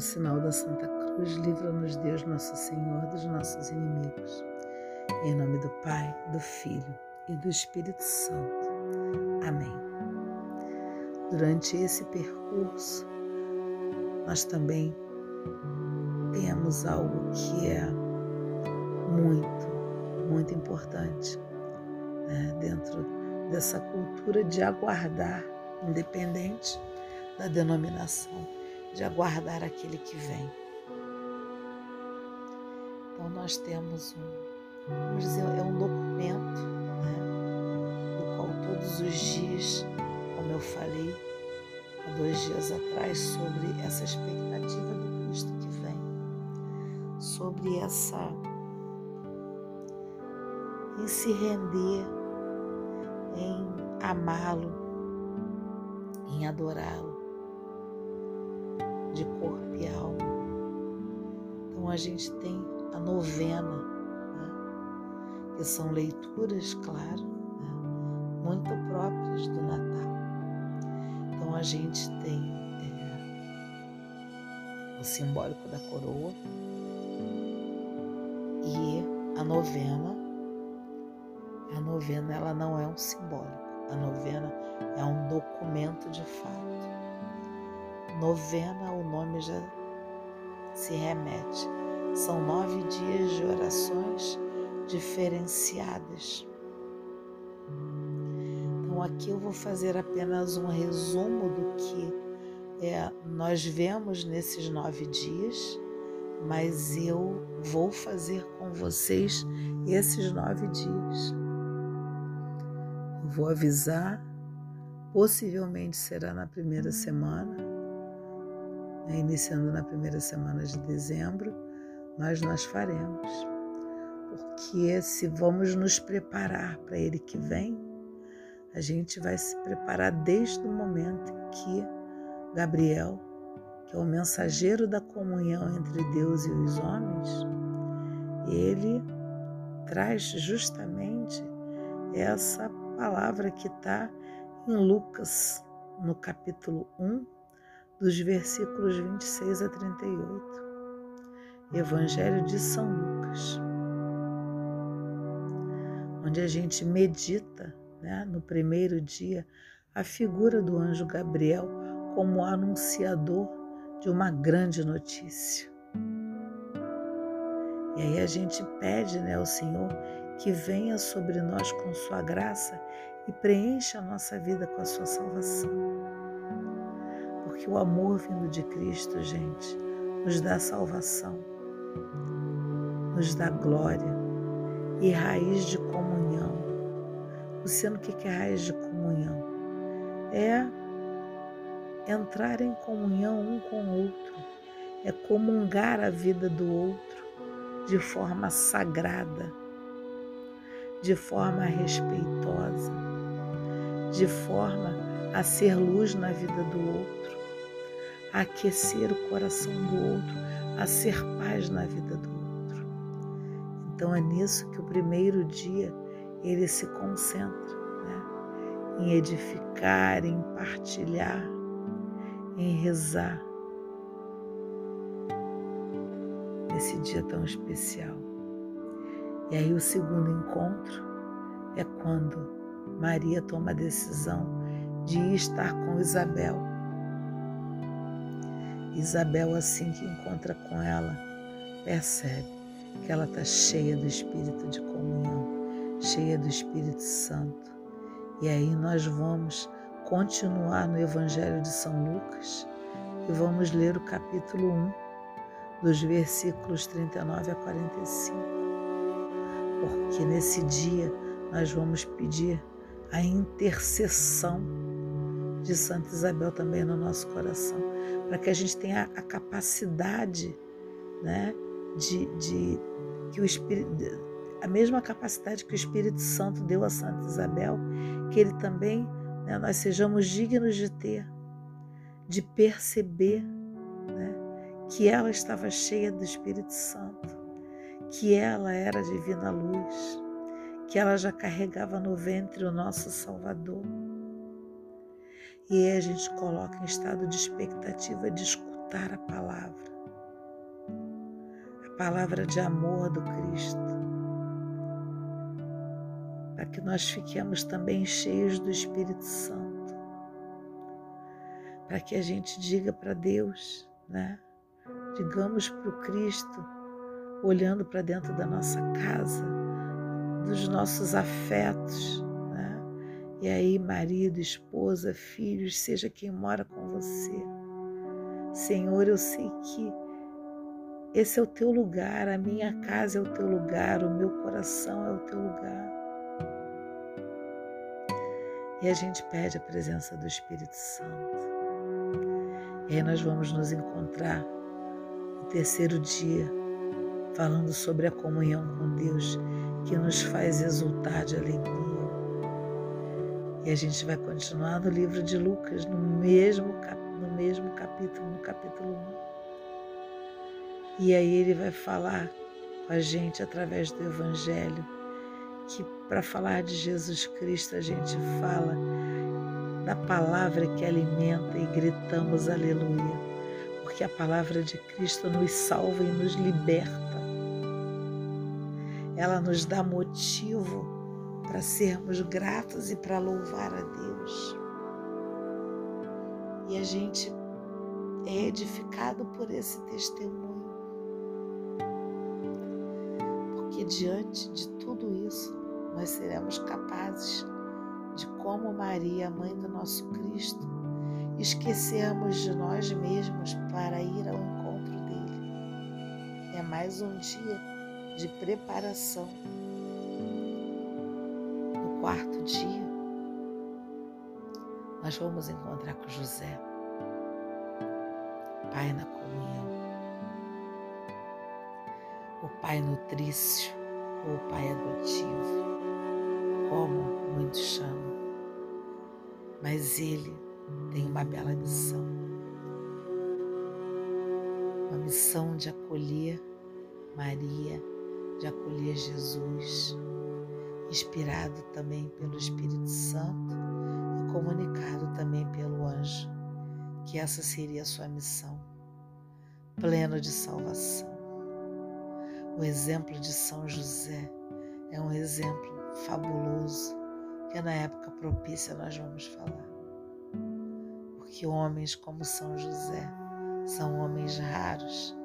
pelo sinal da Santa Cruz, livra-nos Deus Nosso Senhor dos nossos inimigos. Em nome do Pai, do Filho e do Espírito Santo. Amém. Durante esse percurso, nós também temos algo que é muito, muito importante né? dentro dessa cultura de aguardar, independente da denominação, de aguardar aquele que vem. Então nós temos um, vamos dizer, é um documento, né? do qual todos os dias, como eu falei há dois dias atrás, sobre essa expectativa do Cristo que vem, sobre essa em se render, em amá-lo, em adorá-lo de corpo e alma. Então a gente tem a novena, né? que são leituras, claro, né? muito próprias do Natal. Então a gente tem é, o simbólico da coroa e a novena. A novena ela não é um simbólico, a novena é um documento de fato. Novena, o nome já se remete. São nove dias de orações diferenciadas. Então, aqui eu vou fazer apenas um resumo do que é, nós vemos nesses nove dias, mas eu vou fazer com vocês esses nove dias. Eu vou avisar, possivelmente será na primeira semana né, iniciando na primeira semana de dezembro, mas nós faremos. Porque se vamos nos preparar para Ele que vem, a gente vai se preparar desde o momento que Gabriel, que é o mensageiro da comunhão entre Deus e os homens, ele traz justamente essa palavra que está em Lucas, no capítulo 1, dos versículos 26 a 38. Evangelho de São Lucas, onde a gente medita né, no primeiro dia a figura do anjo Gabriel como anunciador de uma grande notícia. E aí a gente pede né, ao Senhor que venha sobre nós com sua graça e preencha a nossa vida com a sua salvação que o amor vindo de Cristo, gente, nos dá salvação, nos dá glória e raiz de comunhão. Luciano, o que é raiz de comunhão? É entrar em comunhão um com o outro, é comungar a vida do outro de forma sagrada, de forma respeitosa, de forma a ser luz na vida do outro a aquecer o coração do outro, a ser paz na vida do outro. Então é nisso que o primeiro dia ele se concentra, né? em edificar, em partilhar, em rezar. Nesse dia tão especial. E aí o segundo encontro é quando Maria toma a decisão de ir estar com Isabel Isabel, assim que encontra com ela, percebe que ela está cheia do espírito de comunhão, cheia do Espírito Santo. E aí nós vamos continuar no Evangelho de São Lucas e vamos ler o capítulo 1, dos versículos 39 a 45. Porque nesse dia nós vamos pedir a intercessão de Santa Isabel também no nosso coração, para que a gente tenha a capacidade, né, de, de que o Espírito, a mesma capacidade que o Espírito Santo deu a Santa Isabel, que ele também, né, nós sejamos dignos de ter, de perceber, né, que ela estava cheia do Espírito Santo, que ela era a divina luz, que ela já carregava no ventre o nosso Salvador e aí a gente coloca em estado de expectativa de escutar a palavra, a palavra de amor do Cristo, para que nós fiquemos também cheios do Espírito Santo, para que a gente diga para Deus, né? Digamos para o Cristo, olhando para dentro da nossa casa, dos nossos afetos? E aí, marido, esposa, filhos, seja quem mora com você. Senhor, eu sei que esse é o teu lugar, a minha casa é o teu lugar, o meu coração é o teu lugar. E a gente pede a presença do Espírito Santo. E aí nós vamos nos encontrar no terceiro dia, falando sobre a comunhão com Deus que nos faz exultar de alegria. E a gente vai continuar no livro de Lucas, no mesmo, no mesmo capítulo, no capítulo 1. E aí ele vai falar com a gente através do Evangelho, que para falar de Jesus Cristo a gente fala da palavra que alimenta e gritamos aleluia, porque a palavra de Cristo nos salva e nos liberta. Ela nos dá motivo para sermos gratos e para louvar a Deus. E a gente é edificado por esse testemunho. Porque diante de tudo isso, nós seremos capazes de como Maria, mãe do nosso Cristo, esquecermos de nós mesmos para ir ao encontro dele. É mais um dia de preparação. Quarto dia, nós vamos encontrar com José, Pai na comunhão, o Pai nutrício, ou Pai adotivo, como muitos chamam. Mas ele tem uma bela missão. Uma missão de acolher Maria, de acolher Jesus, inspirado também pelo Espírito Santo e comunicado também pelo anjo, que essa seria a sua missão, pleno de salvação. O exemplo de São José é um exemplo fabuloso que na época propícia nós vamos falar. Porque homens como São José são homens raros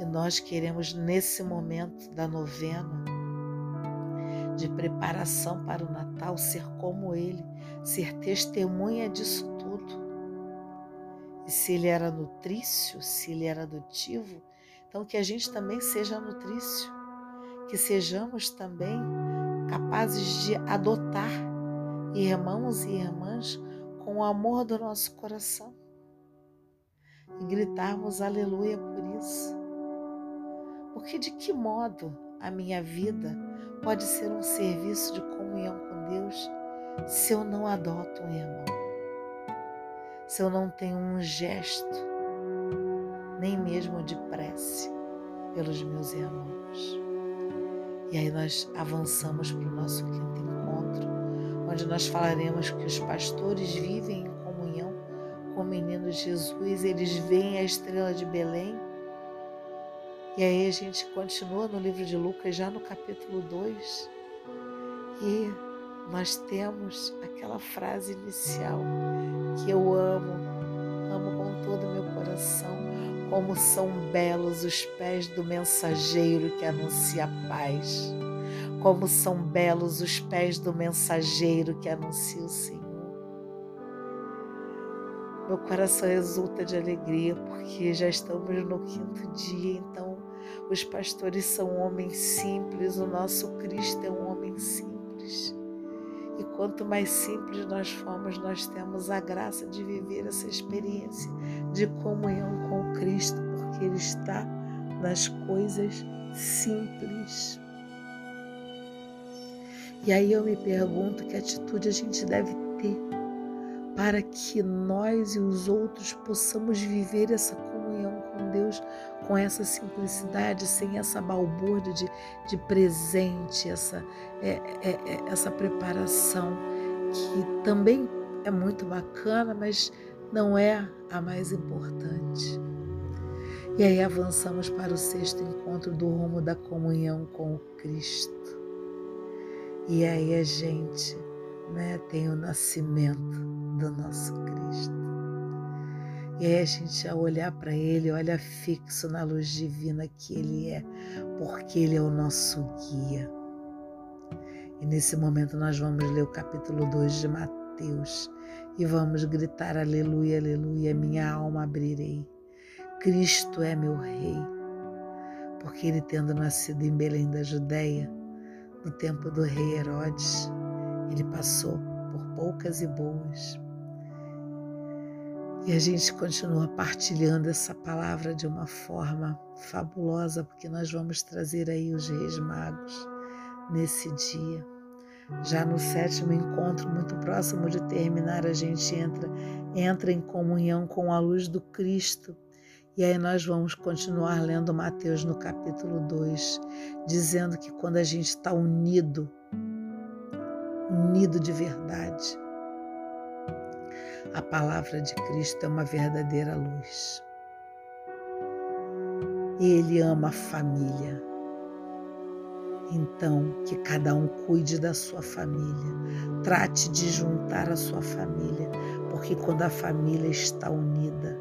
e nós queremos nesse momento da novena de preparação para o Natal ser como ele, ser testemunha disso tudo. E se ele era nutrício, se ele era adotivo, então que a gente também seja nutrício, que sejamos também capazes de adotar irmãos e irmãs com o amor do nosso coração e gritarmos aleluia por isso. Porque de que modo a minha vida pode ser um serviço de comunhão com Deus se eu não adoto um irmão? Se eu não tenho um gesto, nem mesmo de prece pelos meus irmãos? E aí nós avançamos para o nosso quinto encontro, onde nós falaremos que os pastores vivem em comunhão com o menino Jesus, eles veem a estrela de Belém. E aí a gente continua no livro de Lucas, já no capítulo 2, e nós temos aquela frase inicial que eu amo, amo com todo o meu coração como são belos os pés do mensageiro que anuncia a paz. Como são belos os pés do mensageiro que anuncia o Senhor. Meu coração exulta de alegria porque já estamos no quinto dia, então os pastores são homens simples, o nosso Cristo é um homem simples. E quanto mais simples nós formos, nós temos a graça de viver essa experiência de comunhão com Cristo, porque Ele está nas coisas simples. E aí eu me pergunto que atitude a gente deve ter para que nós e os outros possamos viver essa Deus com essa simplicidade, sem essa balbúrdia de, de presente, essa, é, é, é, essa preparação que também é muito bacana, mas não é a mais importante. E aí avançamos para o sexto encontro do rumo da comunhão com o Cristo. E aí a gente né, tem o nascimento do nosso Cristo. E aí a gente, ao olhar para Ele, olha fixo na luz divina que Ele é, porque Ele é o nosso guia. E nesse momento nós vamos ler o capítulo 2 de Mateus e vamos gritar: Aleluia, aleluia, minha alma abrirei Cristo é meu Rei, porque ele, tendo nascido em Belém da Judéia, no tempo do rei Herodes, ele passou por poucas e boas. E a gente continua partilhando essa palavra de uma forma fabulosa, porque nós vamos trazer aí os Reis Magos nesse dia. Já no sétimo encontro, muito próximo de terminar, a gente entra, entra em comunhão com a luz do Cristo e aí nós vamos continuar lendo Mateus no capítulo 2, dizendo que quando a gente está unido, unido de verdade, a palavra de Cristo é uma verdadeira luz. Ele ama a família. Então, que cada um cuide da sua família, trate de juntar a sua família, porque quando a família está unida,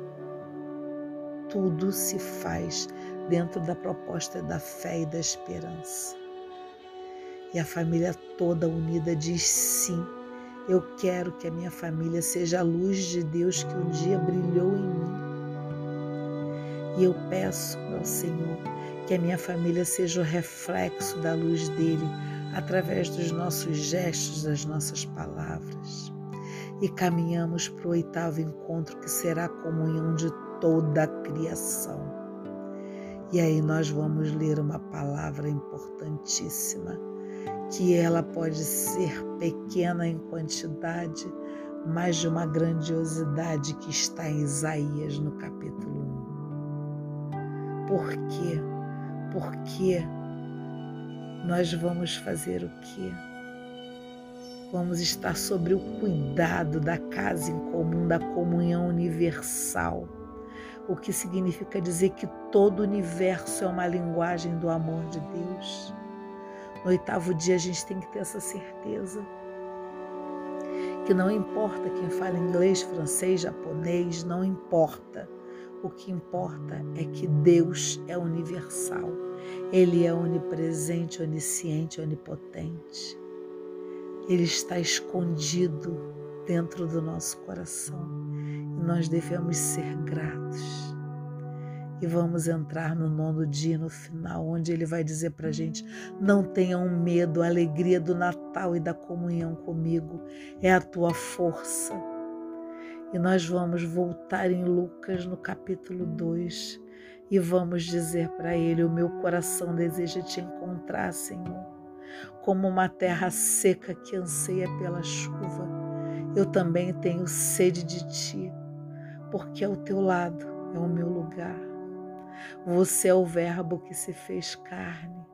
tudo se faz dentro da proposta da fé e da esperança. E a família toda unida diz sim. Eu quero que a minha família seja a luz de Deus que um dia brilhou em mim. E eu peço ao Senhor que a minha família seja o reflexo da luz dele através dos nossos gestos, das nossas palavras. E caminhamos para o oitavo encontro, que será a comunhão de toda a criação. E aí nós vamos ler uma palavra importantíssima, que ela pode ser pequena em quantidade, mas de uma grandiosidade que está em Isaías no capítulo 1. Por quê? Porque nós vamos fazer o quê? Vamos estar sobre o cuidado da casa em comum, da comunhão universal o que significa dizer que todo o universo é uma linguagem do amor de Deus. No oitavo dia a gente tem que ter essa certeza que não importa quem fala inglês, francês, japonês, não importa. O que importa é que Deus é universal. Ele é onipresente, onisciente, onipotente. Ele está escondido dentro do nosso coração nós devemos ser gratos. E vamos entrar no nono dia, no final, onde ele vai dizer para gente: não tenham medo, a alegria do Natal e da comunhão comigo é a tua força. E nós vamos voltar em Lucas no capítulo 2 e vamos dizer para ele: o meu coração deseja te encontrar, Senhor, como uma terra seca que anseia pela chuva. Eu também tenho sede de ti porque ao teu lado é o meu lugar. Você é o Verbo que se fez carne.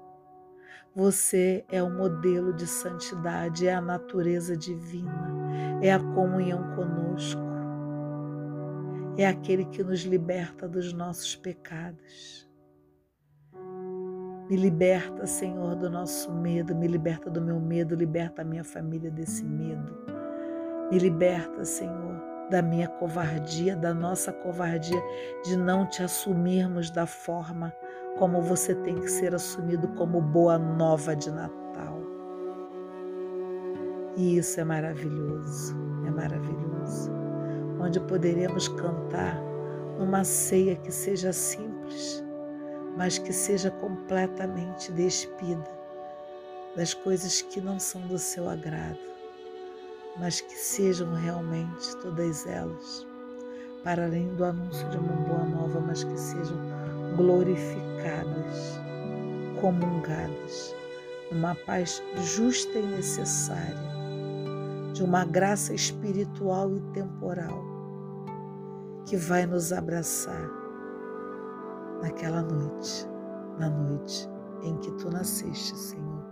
Você é o modelo de santidade, é a natureza divina, é a comunhão conosco, é aquele que nos liberta dos nossos pecados. Me liberta, Senhor, do nosso medo, me liberta do meu medo, liberta a minha família desse medo. Me liberta, Senhor, da minha covardia, da nossa covardia, de não te assumirmos da forma como você tem que ser assumido como boa nova de Natal. E isso é maravilhoso, é maravilhoso. Onde poderemos cantar numa ceia que seja simples, mas que seja completamente despida das coisas que não são do seu agrado mas que sejam realmente todas elas, para além do anúncio de uma boa nova, mas que sejam glorificadas, comungadas, numa paz justa e necessária, de uma graça espiritual e temporal que vai nos abraçar naquela noite, na noite em que tu nasceste, Senhor.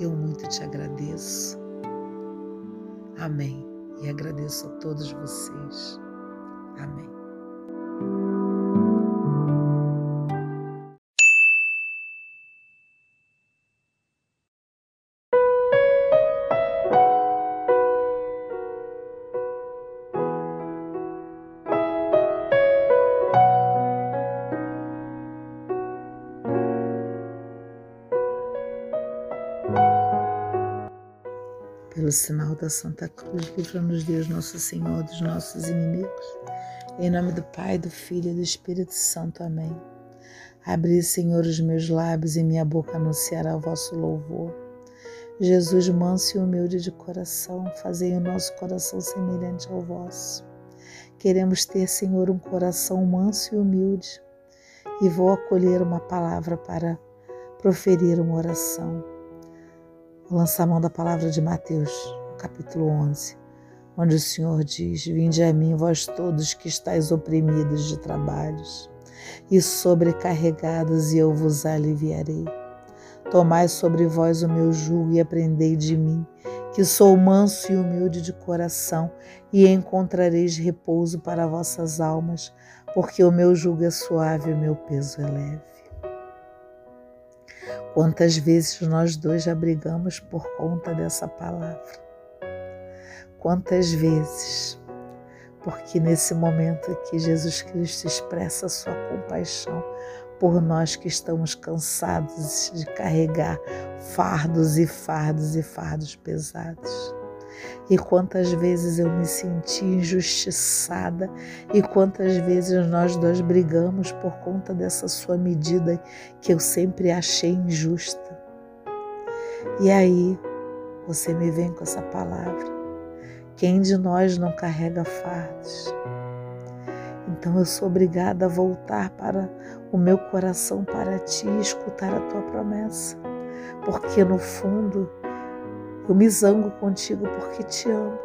Eu muito te agradeço Amém. E agradeço a todos vocês. Amém. Sinal da Santa Cruz, livra-nos Deus Nosso Senhor dos nossos inimigos. Em nome do Pai, do Filho e do Espírito Santo. Amém. Abri, Senhor, os meus lábios e minha boca anunciará o vosso louvor. Jesus, manso e humilde de coração, fazei o nosso coração semelhante ao vosso. Queremos ter, Senhor, um coração manso e humilde e vou acolher uma palavra para proferir uma oração lançar mão da palavra de Mateus, capítulo 11, onde o Senhor diz: Vinde a mim, vós todos que estáis oprimidos de trabalhos e sobrecarregados, e eu vos aliviarei. Tomai sobre vós o meu jugo e aprendei de mim, que sou manso e humilde de coração, e encontrareis repouso para vossas almas, porque o meu jugo é suave e o meu peso é leve. Quantas vezes nós dois já brigamos por conta dessa palavra? Quantas vezes? Porque nesse momento aqui Jesus Cristo expressa a sua compaixão por nós que estamos cansados de carregar fardos e fardos e fardos pesados. E quantas vezes eu me senti injustiçada e quantas vezes nós dois brigamos por conta dessa sua medida que eu sempre achei injusta. E aí você me vem com essa palavra. Quem de nós não carrega fardos? Então eu sou obrigada a voltar para o meu coração para ti e escutar a tua promessa, porque no fundo eu me zango contigo porque te amo.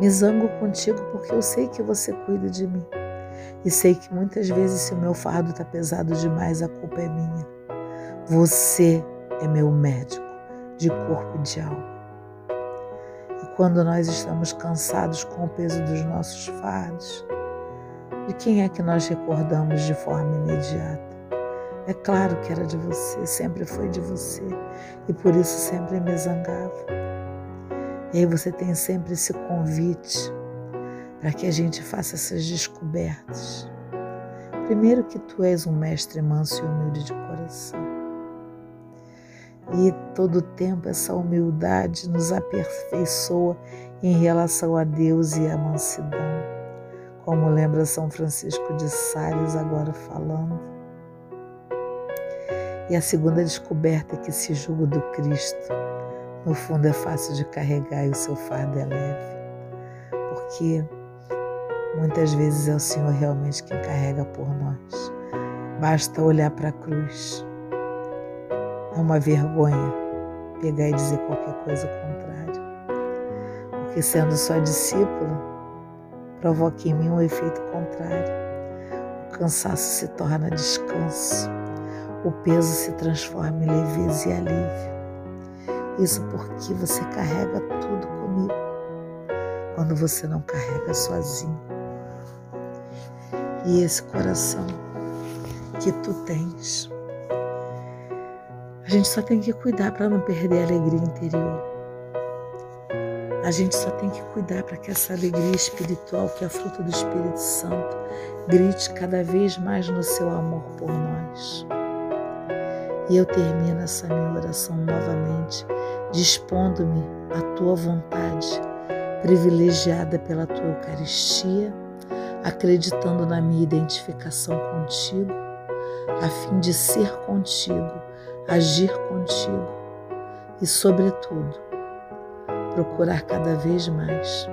Me zango contigo porque eu sei que você cuida de mim. E sei que muitas vezes, se o meu fardo está pesado demais, a culpa é minha. Você é meu médico de corpo e de alma. E quando nós estamos cansados com o peso dos nossos fardos, de quem é que nós recordamos de forma imediata? É claro que era de você, sempre foi de você, e por isso sempre me zangava. E aí você tem sempre esse convite para que a gente faça essas descobertas. Primeiro que tu és um mestre manso e humilde de coração. E todo tempo essa humildade nos aperfeiçoa em relação a Deus e à mansidão. Como lembra São Francisco de Sales agora falando e a segunda descoberta é que esse jugo do Cristo, no fundo, é fácil de carregar e o seu fardo é leve. Porque muitas vezes é o Senhor realmente quem carrega por nós. Basta olhar para a cruz. É uma vergonha pegar e dizer qualquer coisa contrária. Porque sendo só discípulo, provoca em mim um efeito contrário. O cansaço se torna descanso o peso se transforma em leveza e alívio. Isso porque você carrega tudo comigo, quando você não carrega sozinho. E esse coração que tu tens, a gente só tem que cuidar para não perder a alegria interior. A gente só tem que cuidar para que essa alegria espiritual, que é a fruta do Espírito Santo, grite cada vez mais no seu amor por nós. E eu termino essa minha oração novamente, dispondo-me à tua vontade, privilegiada pela tua Eucaristia, acreditando na minha identificação contigo, a fim de ser contigo, agir contigo e, sobretudo, procurar cada vez mais,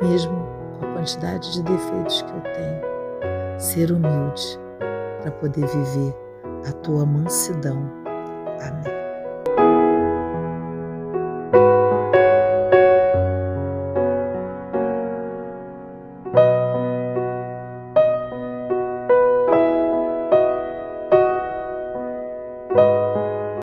mesmo com a quantidade de defeitos que eu tenho, ser humilde para poder viver a tua mansidão. Amém.